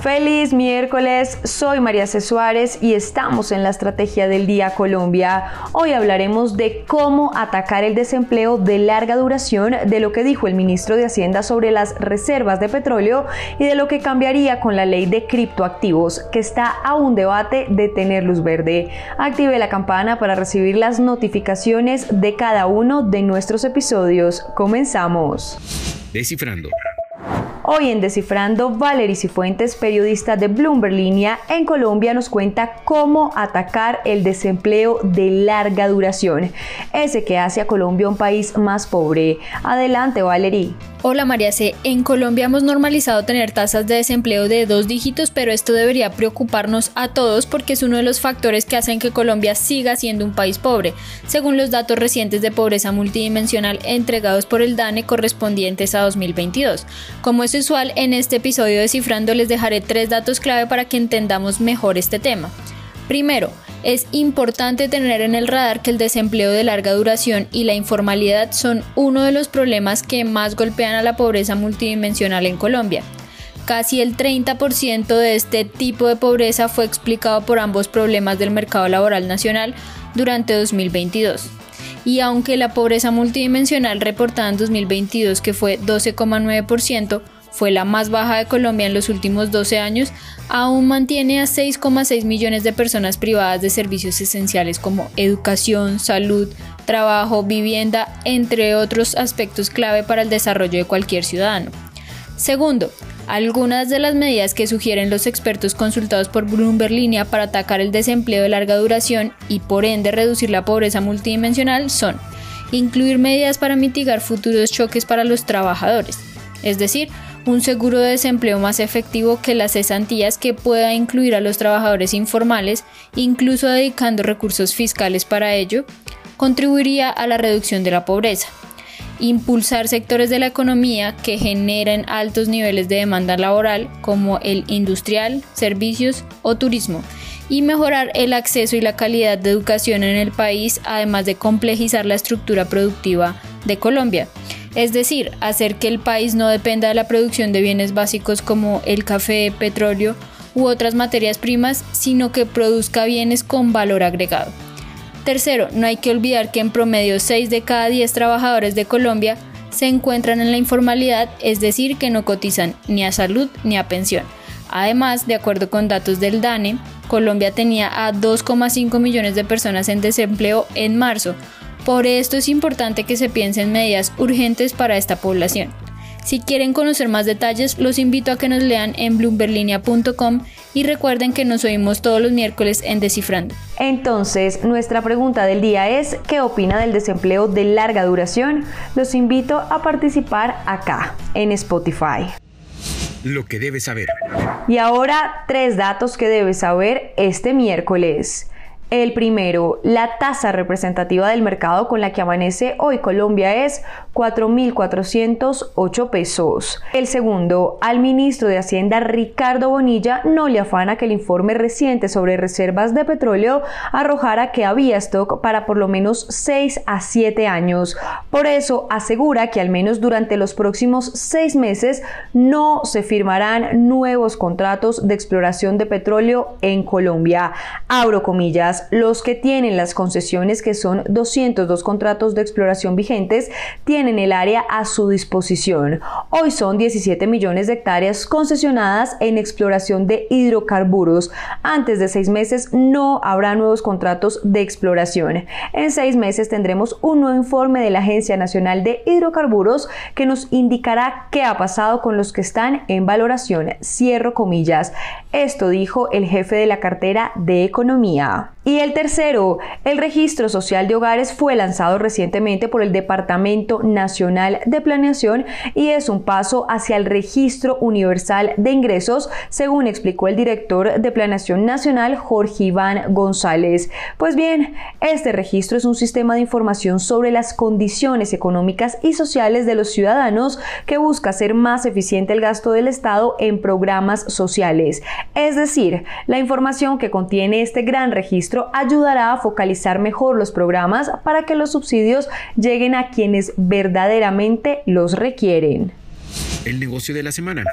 Feliz miércoles, soy María C. Suárez y estamos en la Estrategia del Día Colombia. Hoy hablaremos de cómo atacar el desempleo de larga duración, de lo que dijo el ministro de Hacienda sobre las reservas de petróleo y de lo que cambiaría con la ley de criptoactivos, que está a un debate de tener luz verde. Active la campana para recibir las notificaciones de cada uno de nuestros episodios. Comenzamos. Descifrando. Hoy en Descifrando, Valery Cifuentes, periodista de Bloomberg Línea en Colombia, nos cuenta cómo atacar el desempleo de larga duración, ese que hace a Colombia un país más pobre. Adelante, Valery. Hola María C. En Colombia hemos normalizado tener tasas de desempleo de dos dígitos, pero esto debería preocuparnos a todos porque es uno de los factores que hacen que Colombia siga siendo un país pobre, según los datos recientes de pobreza multidimensional entregados por el DANE correspondientes a 2022. Como es usual, en este episodio de Cifrando les dejaré tres datos clave para que entendamos mejor este tema. Primero, es importante tener en el radar que el desempleo de larga duración y la informalidad son uno de los problemas que más golpean a la pobreza multidimensional en Colombia. Casi el 30% de este tipo de pobreza fue explicado por ambos problemas del mercado laboral nacional durante 2022. Y aunque la pobreza multidimensional reportada en 2022, que fue 12,9%, fue la más baja de Colombia en los últimos 12 años, aún mantiene a 6,6 millones de personas privadas de servicios esenciales como educación, salud, trabajo, vivienda, entre otros aspectos clave para el desarrollo de cualquier ciudadano. Segundo, algunas de las medidas que sugieren los expertos consultados por Bloomberg Línea para atacar el desempleo de larga duración y por ende reducir la pobreza multidimensional son incluir medidas para mitigar futuros choques para los trabajadores, es decir, un seguro de desempleo más efectivo que las cesantías que pueda incluir a los trabajadores informales, incluso dedicando recursos fiscales para ello, contribuiría a la reducción de la pobreza. Impulsar sectores de la economía que generen altos niveles de demanda laboral como el industrial, servicios o turismo y mejorar el acceso y la calidad de educación en el país, además de complejizar la estructura productiva de Colombia es decir, hacer que el país no dependa de la producción de bienes básicos como el café, petróleo u otras materias primas, sino que produzca bienes con valor agregado. Tercero, no hay que olvidar que en promedio 6 de cada 10 trabajadores de Colombia se encuentran en la informalidad, es decir, que no cotizan ni a salud ni a pensión. Además, de acuerdo con datos del DANE, Colombia tenía a 2,5 millones de personas en desempleo en marzo, por esto es importante que se piensen medidas urgentes para esta población. Si quieren conocer más detalles, los invito a que nos lean en bloomberlinia.com y recuerden que nos oímos todos los miércoles en Descifrando. Entonces, nuestra pregunta del día es, ¿qué opina del desempleo de larga duración? Los invito a participar acá, en Spotify. Lo que debes saber. Y ahora, tres datos que debes saber este miércoles. El primero, la tasa representativa del mercado con la que amanece hoy Colombia es 4.408 pesos. El segundo, al ministro de Hacienda Ricardo Bonilla no le afana que el informe reciente sobre reservas de petróleo arrojara que había stock para por lo menos 6 a 7 años. Por eso asegura que al menos durante los próximos 6 meses no se firmarán nuevos contratos de exploración de petróleo en Colombia. Abro comillas los que tienen las concesiones, que son 202 contratos de exploración vigentes, tienen el área a su disposición. Hoy son 17 millones de hectáreas concesionadas en exploración de hidrocarburos. Antes de seis meses no habrá nuevos contratos de exploración. En seis meses tendremos un nuevo informe de la Agencia Nacional de Hidrocarburos que nos indicará qué ha pasado con los que están en valoración. Cierro comillas. Esto dijo el jefe de la cartera de Economía. Y el tercero, el registro social de hogares fue lanzado recientemente por el Departamento Nacional de Planeación y es un paso hacia el registro universal de ingresos, según explicó el director de Planeación Nacional, Jorge Iván González. Pues bien, este registro es un sistema de información sobre las condiciones económicas y sociales de los ciudadanos que busca hacer más eficiente el gasto del Estado en programas sociales. Es decir, la información que contiene este gran registro ayudará a focalizar mejor los programas para que los subsidios lleguen a quienes verdaderamente los requieren. El negocio de la semana.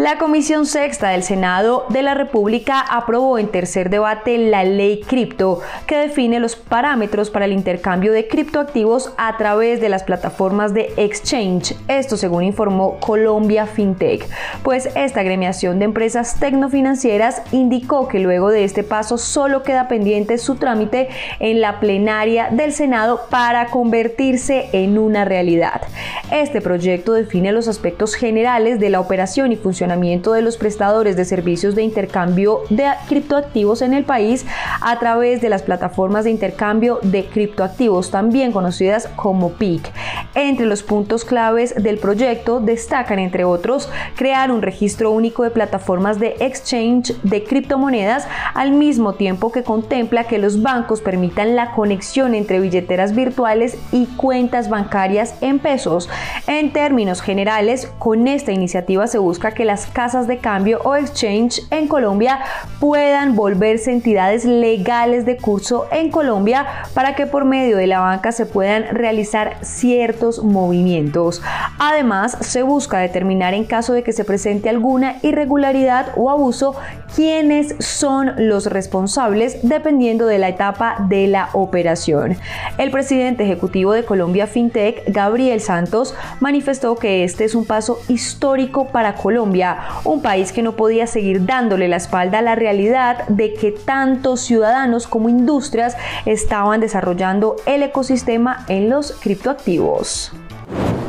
La Comisión Sexta del Senado de la República aprobó en tercer debate la ley cripto, que define los parámetros para el intercambio de criptoactivos a través de las plataformas de exchange. Esto según informó Colombia FinTech, pues esta agremiación de empresas tecnofinancieras indicó que luego de este paso solo queda pendiente su trámite en la plenaria del Senado para convertirse en una realidad. Este proyecto define los aspectos generales de la operación y función de los prestadores de servicios de intercambio de criptoactivos en el país a través de las plataformas de intercambio de criptoactivos, también conocidas como PIC. Entre los puntos claves del proyecto destacan, entre otros, crear un registro único de plataformas de exchange de criptomonedas al mismo tiempo que contempla que los bancos permitan la conexión entre billeteras virtuales y cuentas bancarias en pesos. En términos generales, con esta iniciativa se busca que las casas de cambio o exchange en Colombia puedan volverse entidades legales de curso en Colombia para que por medio de la banca se puedan realizar ciertos movimientos. Además, se busca determinar en caso de que se presente alguna irregularidad o abuso quiénes son los responsables dependiendo de la etapa de la operación. El presidente ejecutivo de Colombia FinTech, Gabriel Santos, manifestó que este es un paso histórico para Colombia un país que no podía seguir dándole la espalda a la realidad de que tantos ciudadanos como industrias estaban desarrollando el ecosistema en los criptoactivos.